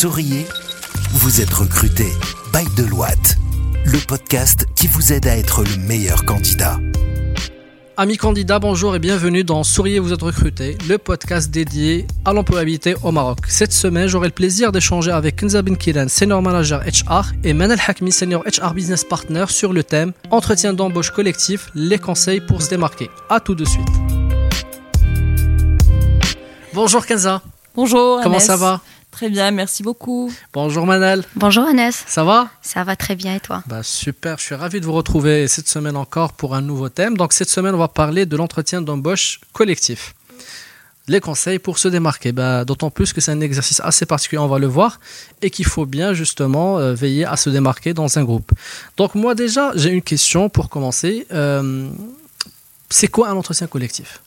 Souriez, vous êtes recruté. By Deloitte, le podcast qui vous aide à être le meilleur candidat. Amis candidats, bonjour et bienvenue dans Souriez, vous êtes recruté, le podcast dédié à l'employabilité au Maroc. Cette semaine, j'aurai le plaisir d'échanger avec Kenza Ben Kiran, senior manager HR, et Manal Hakmi, senior HR business partner sur le thème Entretien d'embauche collectif, les conseils pour se démarquer. À tout de suite. Bonjour Kenza. Bonjour. Comment ça va? Très bien, merci beaucoup. Bonjour Manal. Bonjour Agnès. Ça va? Ça va très bien et toi? Bah, Super, je suis ravi de vous retrouver cette semaine encore pour un nouveau thème. Donc cette semaine, on va parler de l'entretien d'embauche collectif. Les conseils pour se démarquer, bah, d'autant plus que c'est un exercice assez particulier, on va le voir, et qu'il faut bien justement euh, veiller à se démarquer dans un groupe. Donc moi déjà, j'ai une question pour commencer. Euh, c'est quoi un entretien collectif?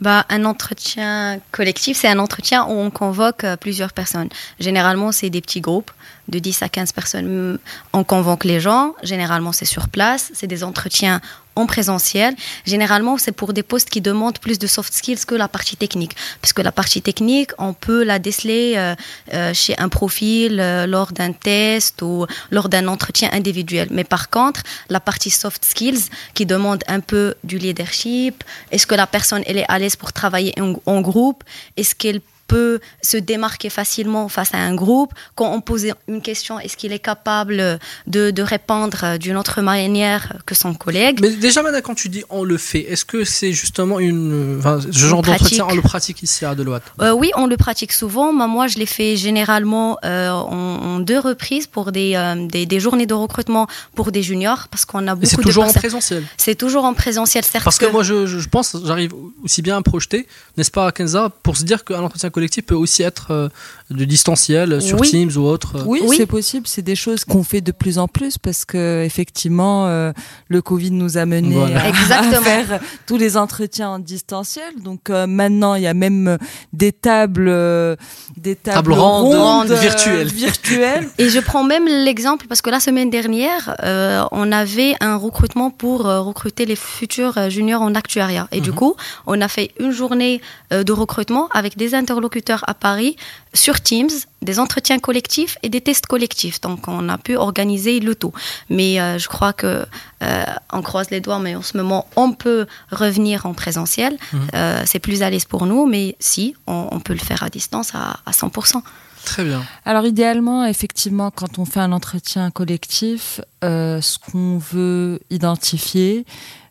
Bah, un entretien collectif, c'est un entretien où on convoque euh, plusieurs personnes. Généralement, c'est des petits groupes de 10 à 15 personnes. On convoque les gens, généralement c'est sur place, c'est des entretiens en présentiel. Généralement, c'est pour des postes qui demandent plus de soft skills que la partie technique. Puisque la partie technique, on peut la déceler euh, euh, chez un profil euh, lors d'un test ou lors d'un entretien individuel. Mais par contre, la partie soft skills qui demande un peu du leadership, est-ce que la personne elle est à l'aise pour travailler en, groupe? Est-ce qu'elle se démarquer facilement face à un groupe. Quand on pose une question, est-ce qu'il est capable de, de répondre d'une autre manière que son collègue Mais déjà, maintenant, quand tu dis on le fait, est-ce que c'est justement une, enfin, ce genre d'entretien, on le pratique ici à Deloitte? Euh, Oui, on le pratique souvent. Moi, je l'ai fait généralement euh, en, deux reprises pour des, euh, des, des, journées de recrutement pour des juniors, parce qu'on a beaucoup de... C'est toujours en présentiel? C'est toujours en présentiel, certes. Parce que, moi, je, je pense, j'arrive aussi bien à projeter, n'est-ce pas, Kenza, pour se dire qu'un entretien collectif peut aussi être euh, de distanciel sur Teams ou autre. Oui, c'est possible. C'est des choses qu'on fait de plus en plus parce que effectivement, euh, le Covid nous a mené à, faire tous les entretiens en distanciel. Donc euh, maintenant, il y a même des tables, des tables, rondes, virtuelles. virtuelles. Et je prends même l'exemple parce que la semaine dernière, on avait un recrutement pour recruter les futurs juniors en actuariat. Et du mhm. coup, on a fait une journée de recrutement avec des interlocuteurs à Paris sur Teams, des entretiens collectifs et des tests collectifs. Donc on a pu organiser le tout. Mais euh, je crois que euh, on croise les doigts, mais en ce moment on peut revenir en présentiel. Mhm. Euh, c'est plus à l'aise pour nous, mais si on, peut le faire à distance à, à 100%. Très bien. Alors idéalement, effectivement, quand on fait un entretien collectif, ce qu'on veut identifier,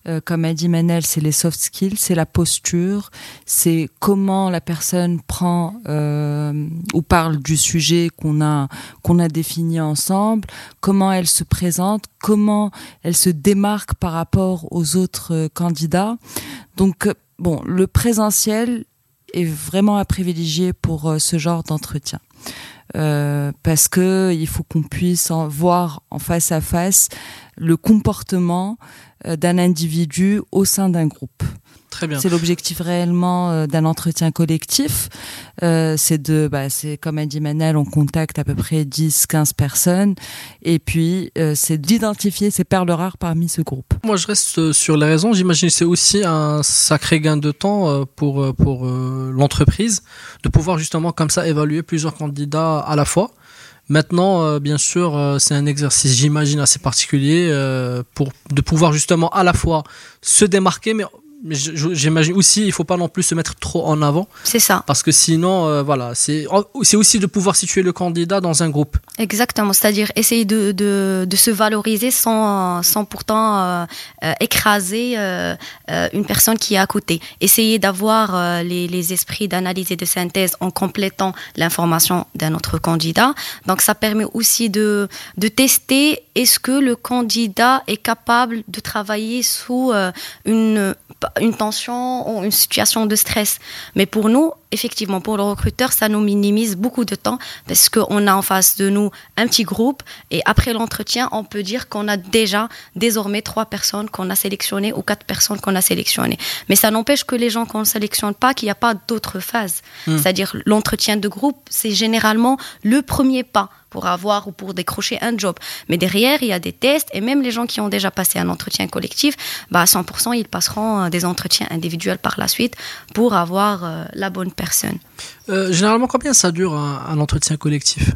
euh, comme a dit Manel, c'est les soft skills, c'est la posture, c'est comment la personne prend euh, ou parle du sujet qu'on a a défini ensemble, comment elle se présente, comment elle se démarque par rapport aux autres euh, candidats. Donc bon, le présentiel est vraiment à privilégier pour ce genre d'entretien. Parce que il faut qu'on puisse en voir en face à face le comportement euh, d'un individu au sein d'un groupe. C'est l'objectif réellement euh, d'un entretien collectif. Euh, c'est de, bah, c'est comme a dit Manel, on contacte à peu près 10, 15 personnes. Et puis, euh, c'est d'identifier ces perles rares parmi ce groupe. Moi, je reste sur les raisons. J'imagine que c'est aussi un sacré gain de temps pour, pour l'entreprise de pouvoir justement comme ça évaluer plusieurs candidats à la fois. Maintenant, bien sûr, c'est un exercice, j'imagine, assez particulier pour de pouvoir justement à la fois se démarquer, mais j'imagine aussi, il faut pas non plus se mettre trop en avant. C'est ça. Parce que sinon, euh, voilà, c'est aussi de pouvoir situer le candidat dans un groupe. Exactement, c'est-à-dire essayer de, de, de, se valoriser sans, sans pourtant euh, euh écraser une personne qui est à côté. Essayer d'avoir les, les, esprits d'analyse et de synthèse en complétant l'information d'un autre candidat. Donc ça permet aussi de, de tester est-ce que le candidat est capable de travailler sous une une tension ou une situation de stress. Mais pour nous, effectivement, pour le recruteur, ça nous minimise beaucoup de temps parce qu'on a en face de nous un petit groupe et après l'entretien, on peut dire qu'on a déjà désormais trois personnes qu'on a sélectionnées ou quatre personnes qu'on a sélectionnées. Mais ça n'empêche que les gens qu'on ne sélectionne pas, qu'il n'y a pas d'autres phases. Hmm. C'est-à-dire l'entretien de groupe, c'est généralement le premier pas pour avoir ou pour décrocher un job. Mais derrière, il y a des tests et même les gens qui ont déjà passé un entretien collectif, bah à 100%, ils passeront euh, des entretiens individuels par la suite pour avoir euh, la bonne personnes. généralement, combien ça dure un entretien collectif?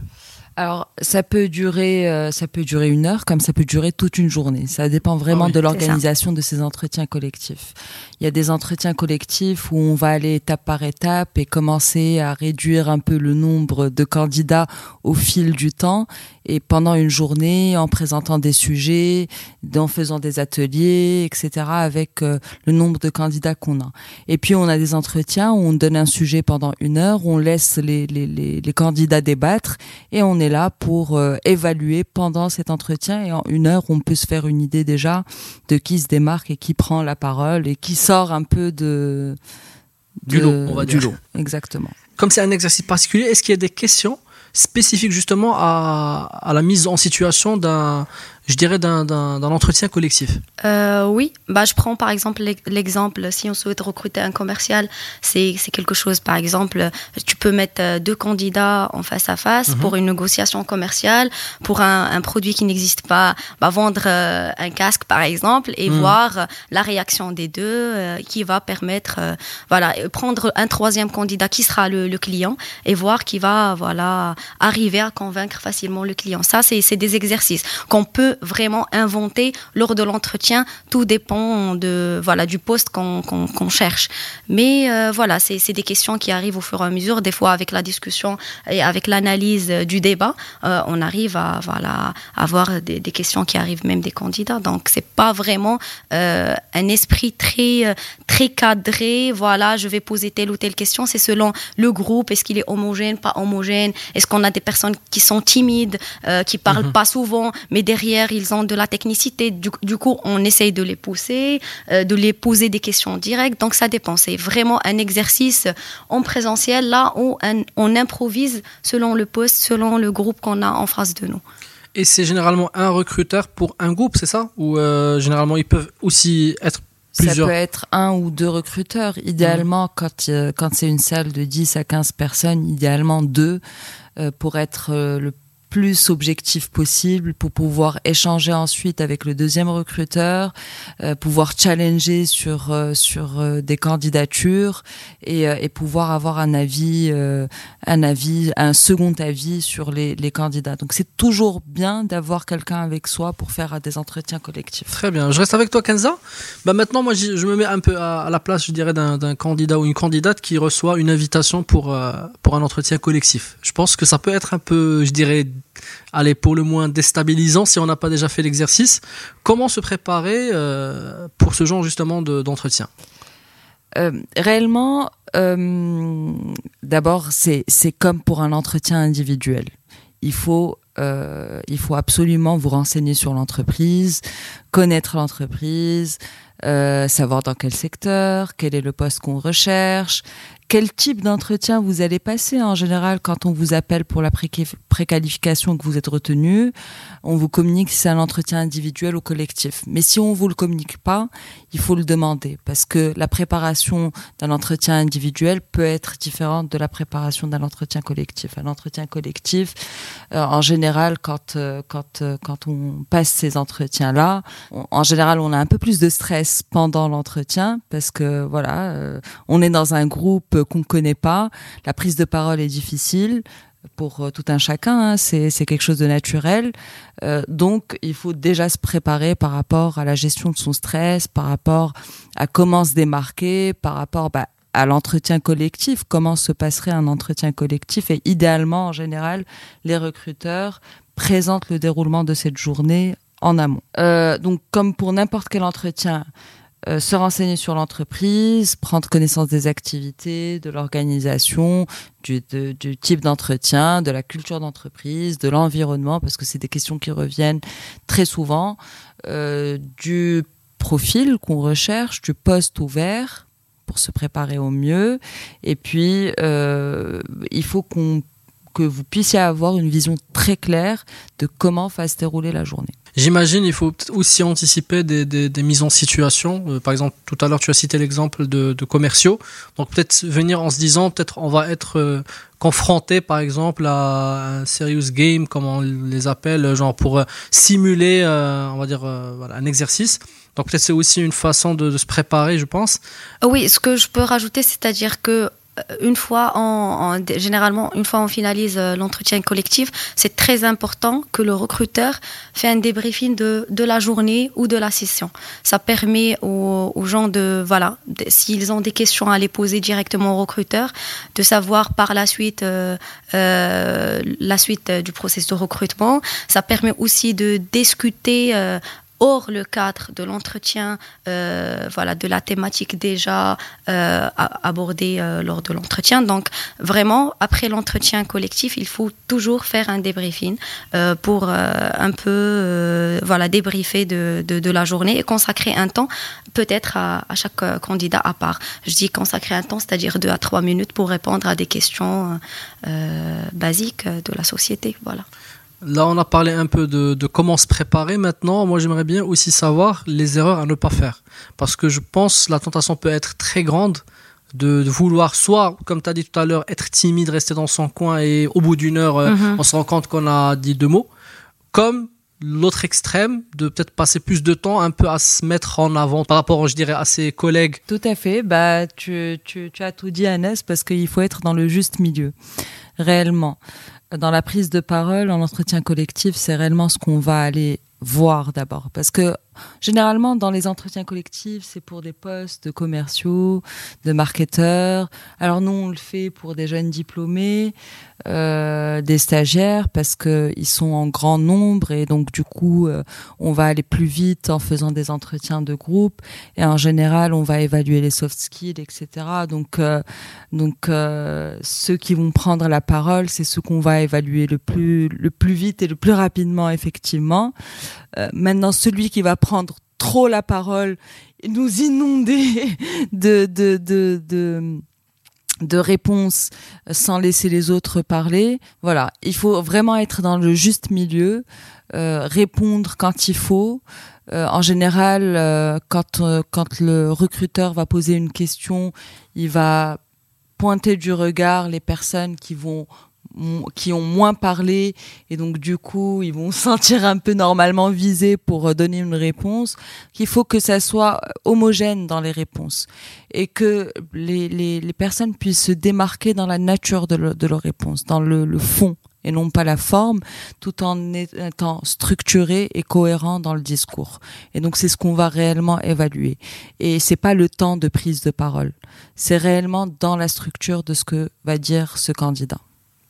Alors, ça peut durer, euh, ça peut durer une heure, comme ça peut durer toute une journée. Ça dépend vraiment de l'organisation de ces entretiens collectifs. Il y a des entretiens collectifs où on va aller étape par étape et commencer à réduire un peu le nombre de candidats au fil du temps. Et pendant une journée, en présentant des sujets, en faisant des ateliers, etc., avec euh, le nombre de candidats qu'on a. Et puis, on a des entretiens où on donne un sujet pendant une heure, où on laisse les, les, les, les candidats débattre et on est là pour euh, évaluer pendant cet entretien et en une heure on peut se faire une idée déjà de qui se démarque et qui prend la parole et qui sort un peu de, du lot, on va du lot. Exactement. Comme c'est un exercice particulier, est-ce qu'il y a des questions spécifiques justement à, à la mise en situation d'un je dirais, d'un entretien collectif euh, Oui, bah, je prends par exemple l'exemple, si on souhaite recruter un commercial, c'est quelque chose, par exemple, tu peux mettre euh, deux candidats en face à face mhm. pour une négociation commerciale, pour un, un produit qui n'existe pas, bah, vendre euh, un casque par exemple, et mhm. voir la réaction des deux qui va permettre, voilà, prendre un troisième candidat qui sera le, le, client et voir qui va, voilà, arriver à convaincre facilement le client. Ça, c'est des exercices qu'on peut vraiment inventer lors de l'entretien. Tout dépend de voilà du poste qu'on cherche. Mais euh, voilà, c'est des questions qui arrivent au fur et à mesure. Des fois, avec la discussion et avec l'analyse du débat, euh, on arrive à voilà avoir des, questions qui arrivent même des candidats. Donc c'est pas vraiment euh, un esprit très très cadré. Voilà, je vais poser telle ou telle question. C'est selon le groupe. Est-ce qu'il est homogène, pas homogène? Est-ce qu'on a des personnes qui sont timides, qui parlent mhm. pas souvent, mais derrière ils ont de la technicité. Du, coup, on essaye de les pousser, euh, de les poser des questions directes. Donc, ça dépend. C'est vraiment un exercice en présentiel, là où on improvise selon le poste, selon le groupe qu'on a en face de nous. Et c'est généralement un recruteur pour un groupe, c'est ça? Ou euh, généralement, ils peuvent aussi être Plusieurs? Ça peut être un ou deux recruteurs. Idéalement, quand, euh, quand c'est une salle de 10 à 15 personnes, idéalement deux pour être le plus objectif possible pour pouvoir échanger ensuite avec le deuxième recruteur, euh, pouvoir challenger sur euh, sur euh, des candidatures et, et, pouvoir avoir un avis un avis un second avis sur les, les candidats. Donc c'est toujours bien d'avoir quelqu'un avec soi pour faire des entretiens collectifs. Très bien. Je reste avec toi Kenza. Bah maintenant moi je me mets un peu à, la place je dirais d'un candidat ou une candidate qui reçoit une invitation pour pour un entretien collectif. Je pense que ça peut être un peu je dirais allez, pour le moins déstabilisant si on n'a pas déjà fait l'exercice. Comment se préparer euh, pour ce genre justement d'entretien? Euh, Réellement, euh, d'abord, c'est comme pour un entretien individuel. Il faut il faut absolument vous renseigner sur l'entreprise, connaître l'entreprise, savoir dans quel secteur, quel est le poste qu'on recherche, quel type d'entretien vous allez passer en général quand on vous appelle pour la préqualification que vous êtes retenu On vous communique si c'est un entretien individuel ou collectif. Mais si on vous le communique pas, il faut le demander parce que la préparation d'un entretien individuel peut être différente de la préparation d'un entretien collectif. Un entretien collectif, euh, en général, quand euh, quand euh, quand on passe ces entretiens-là, en général, on a un peu plus de stress pendant l'entretien parce que voilà, on est dans un groupe qu'on ne connaît pas. La prise de parole est difficile pour euh, tout un chacun, hein. c'est quelque chose de naturel. Euh, donc, il faut déjà se préparer par rapport à la gestion de son stress, par rapport à comment se démarquer, par rapport bah, à l'entretien collectif, comment se passerait un entretien collectif? Et idéalement, en général, les recruteurs présentent le déroulement de cette journée en amont. Euh, donc, comme pour n'importe quel entretien, euh, se renseigner sur l'entreprise, prendre connaissance des activités, de l'organisation, du, du, type d'entretien, de la culture d'entreprise, de l'environnement, parce que c'est des questions qui reviennent très souvent, euh, du profil qu'on recherche, du poste ouvert pour se préparer au mieux, et puis euh, il faut qu'on que vous puissiez avoir une vision très claire de comment va se dérouler la journée. J'imagine il faut aussi anticiper des, des, des mises en situation. Euh, par exemple, tout à l'heure, tu as cité l'exemple de, de, commerciaux. Donc peut-être venir en se disant, peut-être on va être euh, confronté, par exemple, à un serious game, comme on les appelle, genre pour euh, simuler, on va dire, voilà, un exercice. Donc peut-être c'est aussi une façon de, de, se préparer, je pense. Oui, ce que je peux rajouter, c'est-à-dire que une fois, en, généralement, une fois on finalise euh, l'entretien collectif, c'est très important que le recruteur fait un débriefing de, de la journée ou de la session. Ça permet aux, gens de, voilà, s'ils ont des questions à les poser directement au recruteur, de savoir par la suite euh, euh, la suite du processus de recrutement. Ça permet aussi de discuter hors le cadre de l'entretien, euh, voilà, de la thématique déjà euh, abordée euh, lors de l'entretien. Donc, vraiment, après l'entretien collectif, il faut toujours faire un débriefing pour un peu, voilà, débriefer de, de, la journée et consacrer un temps, peut-être à, à, chaque candidat à part. Je dis consacrer un temps, c'est-à-dire deux à trois minutes pour répondre à des questions basiques de la société, voilà. Là, on a parlé un peu de, comment se préparer. Maintenant, moi, j'aimerais bien aussi savoir les erreurs à ne pas faire. Parce que je pense que la tentation peut être très grande de, vouloir soit, comme tu as dit tout à l'heure, être timide, rester dans son coin et au bout d'une heure, euh, mhm. on se rend compte qu'on a dit deux mots. Comme l'autre extrême, de peut-être passer plus de temps un peu à se mettre en avant par rapport, je dirais, à ses collègues. Tout à fait. Bah, tu, tu, tu as tout dit, Annès, parce qu'il faut être dans le juste milieu, réellement dans la prise de parole en entretien collectif, c'est réellement ce qu'on va aller voir d'abord. Parce que généralement, dans les entretiens collectifs, c'est pour des postes de commerciaux, de marketeurs. Alors nous, on le fait pour des jeunes diplômés, euh, des stagiaires, parce que ils sont en grand nombre et donc du coup, euh, on va aller plus vite en faisant des entretiens de groupe. Et en général, on va évaluer les soft skills, etc. Donc, euh, donc ceux qui vont prendre la parole, c'est ceux qu'on va évaluer le plus, le plus vite et le plus rapidement, effectivement. Maintenant, celui qui va prendre trop la parole, nous inonder de, de, de, de de réponses sans laisser les autres parler. Voilà, il faut vraiment être dans le juste milieu, euh, répondre quand il faut. Euh, en général, euh, quand quand le recruteur va poser une question, il va pointer du regard les personnes qui vont qui ont moins parlé et donc du coup ils vont sentir un peu normalement visés pour euh, donner une réponse qu'il faut que ça soit homogène dans les réponses et que les personnes puissent se démarquer dans la nature de, le, de leur réponse dans le, le, fond et non pas la forme tout en étant structuré et cohérent dans le discours. Et donc c'est ce qu'on va réellement évaluer. Et c'est pas le temps de prise de parole. C'est réellement dans la structure de ce que va dire ce candidat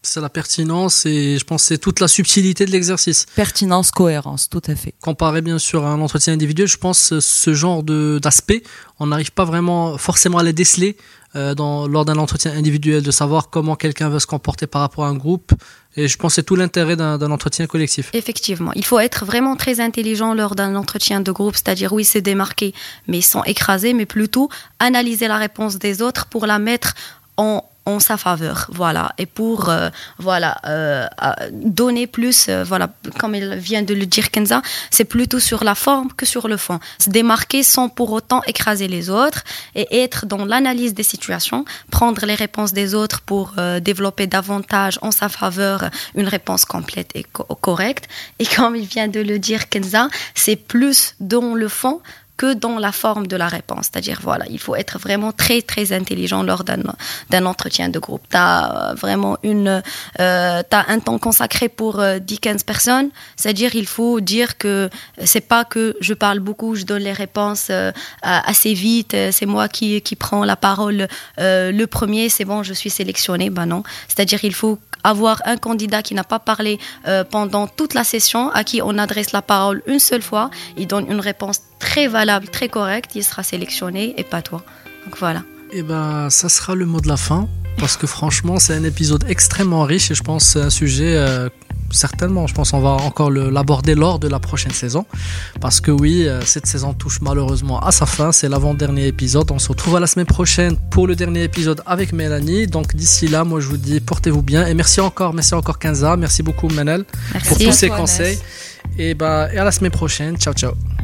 c'est la pertinence et je pense c'est toute la subtilité de l'exercice. Pertinence, cohérence, tout à fait. Comparé bien sûr à un entretien individuel, je pense ce genre de d'aspect, on n'arrive pas vraiment forcément à les déceler euh, dans, lors d'un entretien individuel, de savoir comment quelqu'un veut se comporter par rapport à un groupe. Et je pense que c'est tout l'intérêt d'un entretien collectif. Effectivement, il faut être vraiment très intelligent lors d'un entretien de groupe, c'est-à-dire oui, c'est démarqué, mais sans écraser, mais plutôt analyser la réponse des autres pour la mettre en, en sa faveur, voilà, et pour euh, voilà euh, donner plus, euh, voilà, comme il vient de le dire Kenza, c'est plutôt sur la forme que sur le fond. Se démarquer sans pour autant écraser les autres et être dans l'analyse des situations, prendre les réponses des autres pour développer davantage en sa faveur une réponse complète et correcte. Et comme il vient de le dire Kenza, c'est plus dans le fond que dans la forme de la réponse. C'est-à-dire, voilà, il faut être vraiment très, très intelligent lors d'un entretien de groupe. Tu as euh, vraiment une, euh, un temps consacré pour 10-15 euh, personnes. C'est-à-dire, il faut dire que c'est pas que je parle beaucoup, je donne les réponses euh, assez vite, c'est moi qui, qui prends la parole le premier, c'est bon, je suis sélectionné. Ben non. C'est-à-dire, il faut avoir un candidat qui n'a pas parlé euh, pendant toute la session, à qui on adresse la parole une seule fois, il donne une réponse très valable, très correcte, il sera sélectionné et pas toi. Donc voilà. Et eh ben, ça sera le mot de la fin parce que franchement, c'est un épisode extrêmement riche et je pense c'est un sujet euh, certainement, je pense qu'on va encore l'aborder lors de la prochaine saison parce que oui, euh, cette saison touche malheureusement à sa fin, c'est l'avant-dernier épisode. On se retrouve à la semaine prochaine pour le dernier épisode avec Mélanie. Donc d'ici là, moi je vous dis portez-vous bien et merci encore, merci encore Kenza, merci beaucoup Manel pour tous ces conseils. Et bah et à la semaine prochaine. Ciao ciao.